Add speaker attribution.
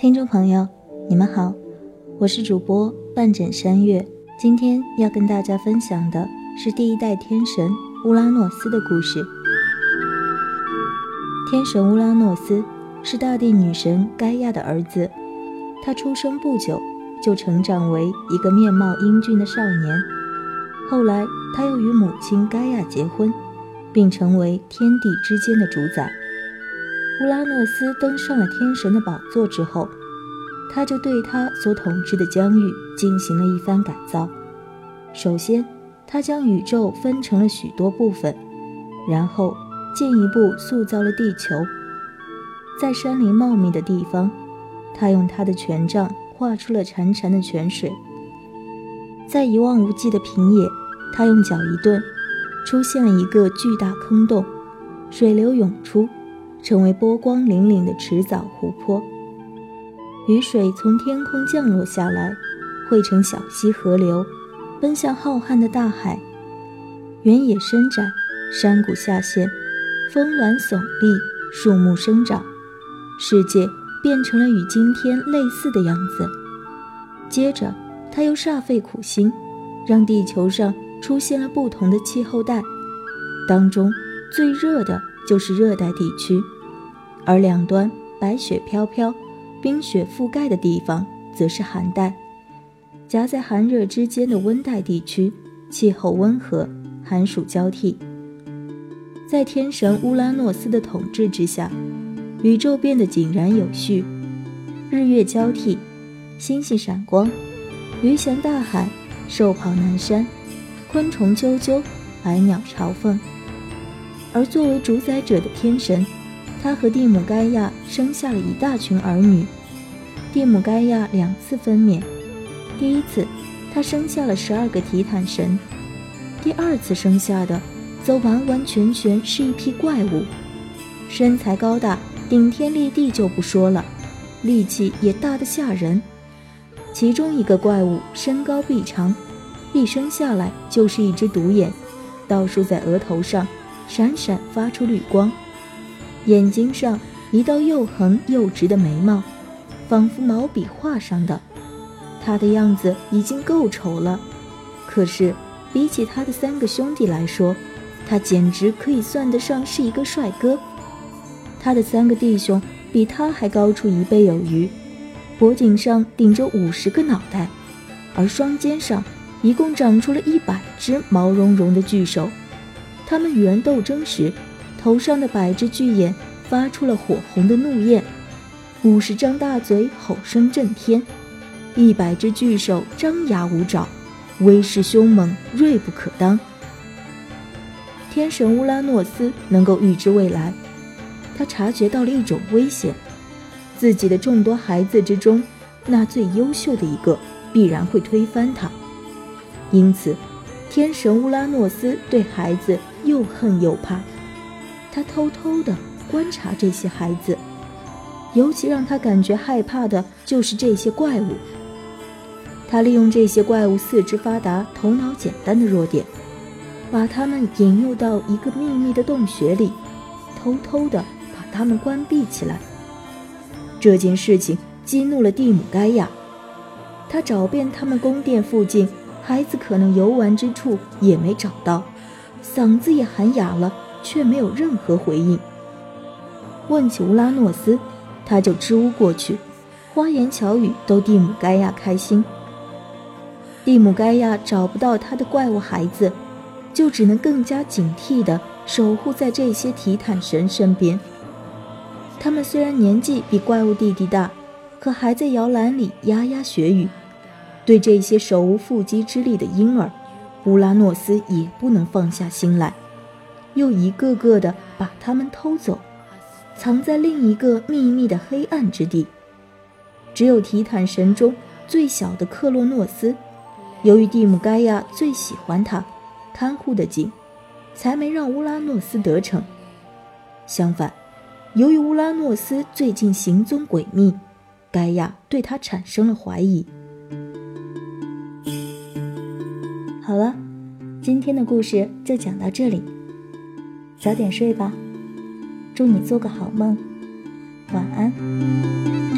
Speaker 1: 听众朋友，你们好，我是主播半枕山月。今天要跟大家分享的是第一代天神乌拉诺斯的故事。天神乌拉诺斯是大地女神盖亚的儿子，他出生不久就成长为一个面貌英俊的少年。后来，他又与母亲盖亚结婚，并成为天地之间的主宰。乌拉诺斯登上了天神的宝座之后，他就对他所统治的疆域进行了一番改造。首先，他将宇宙分成了许多部分，然后进一步塑造了地球。在山林茂密的地方，他用他的权杖画出了潺潺的泉水；在一望无际的平野，他用脚一顿，出现了一个巨大坑洞，水流涌出。成为波光粼粼的池沼湖泊，雨水从天空降落下来，汇成小溪河流，奔向浩瀚的大海。原野伸展，山谷下陷，峰峦耸立，树木生长，世界变成了与今天类似的样子。接着，他又煞费苦心，让地球上出现了不同的气候带，当中最热的。就是热带地区，而两端白雪飘飘、冰雪覆盖的地方则是寒带。夹在寒热之间的温带地区，气候温和，寒暑交替。在天神乌拉诺斯的统治之下，宇宙变得井然有序，日月交替，星星闪光，鱼翔大海，兽跑南山，昆虫啾啾，百鸟朝凤。而作为主宰者的天神，他和蒂姆盖亚生下了一大群儿女。蒂姆盖亚两次分娩，第一次，他生下了十二个提坦神；第二次生下的，则完完全全是一批怪物，身材高大，顶天立地就不说了，力气也大得吓人。其中一个怪物身高臂长，一生下来就是一只独眼，倒竖在额头上。闪闪发出绿光，眼睛上一道又横又直的眉毛，仿佛毛笔画上的。他的样子已经够丑了，可是比起他的三个兄弟来说，他简直可以算得上是一个帅哥。他的三个弟兄比他还高出一倍有余，脖颈上顶着五十个脑袋，而双肩上一共长出了一百只毛茸茸的巨手。他们与人斗争时，头上的百只巨眼发出了火红的怒焰，五十张大嘴吼声震天，一百只巨手张牙舞爪，威势凶猛，锐不可当。天神乌拉诺斯能够预知未来，他察觉到了一种危险：自己的众多孩子之中，那最优秀的一个必然会推翻他，因此。天神乌拉诺斯对孩子又恨又怕，他偷偷地观察这些孩子，尤其让他感觉害怕的就是这些怪物。他利用这些怪物四肢发达、头脑简单的弱点，把他们引诱到一个秘密的洞穴里，偷偷地把他们关闭起来。这件事情激怒了蒂姆盖亚，他找遍他们宫殿附近。孩子可能游玩之处也没找到，嗓子也喊哑了，却没有任何回应。问起乌拉诺斯，他就支吾过去，花言巧语逗蒂姆盖亚开心。蒂姆盖亚找不到他的怪物孩子，就只能更加警惕地守护在这些提坦神身边。他们虽然年纪比怪物弟弟大，可还在摇篮里牙牙学语。对这些手无缚鸡之力的婴儿，乌拉诺斯也不能放下心来，又一个个的把他们偷走，藏在另一个秘密的黑暗之地。只有提坦神中最小的克洛诺斯，由于蒂姆盖亚最喜欢他，看护的紧，才没让乌拉诺斯得逞。相反，由于乌拉诺斯最近行踪诡秘，盖亚对他产生了怀疑。好了，今天的故事就讲到这里，早点睡吧，祝你做个好梦，晚安。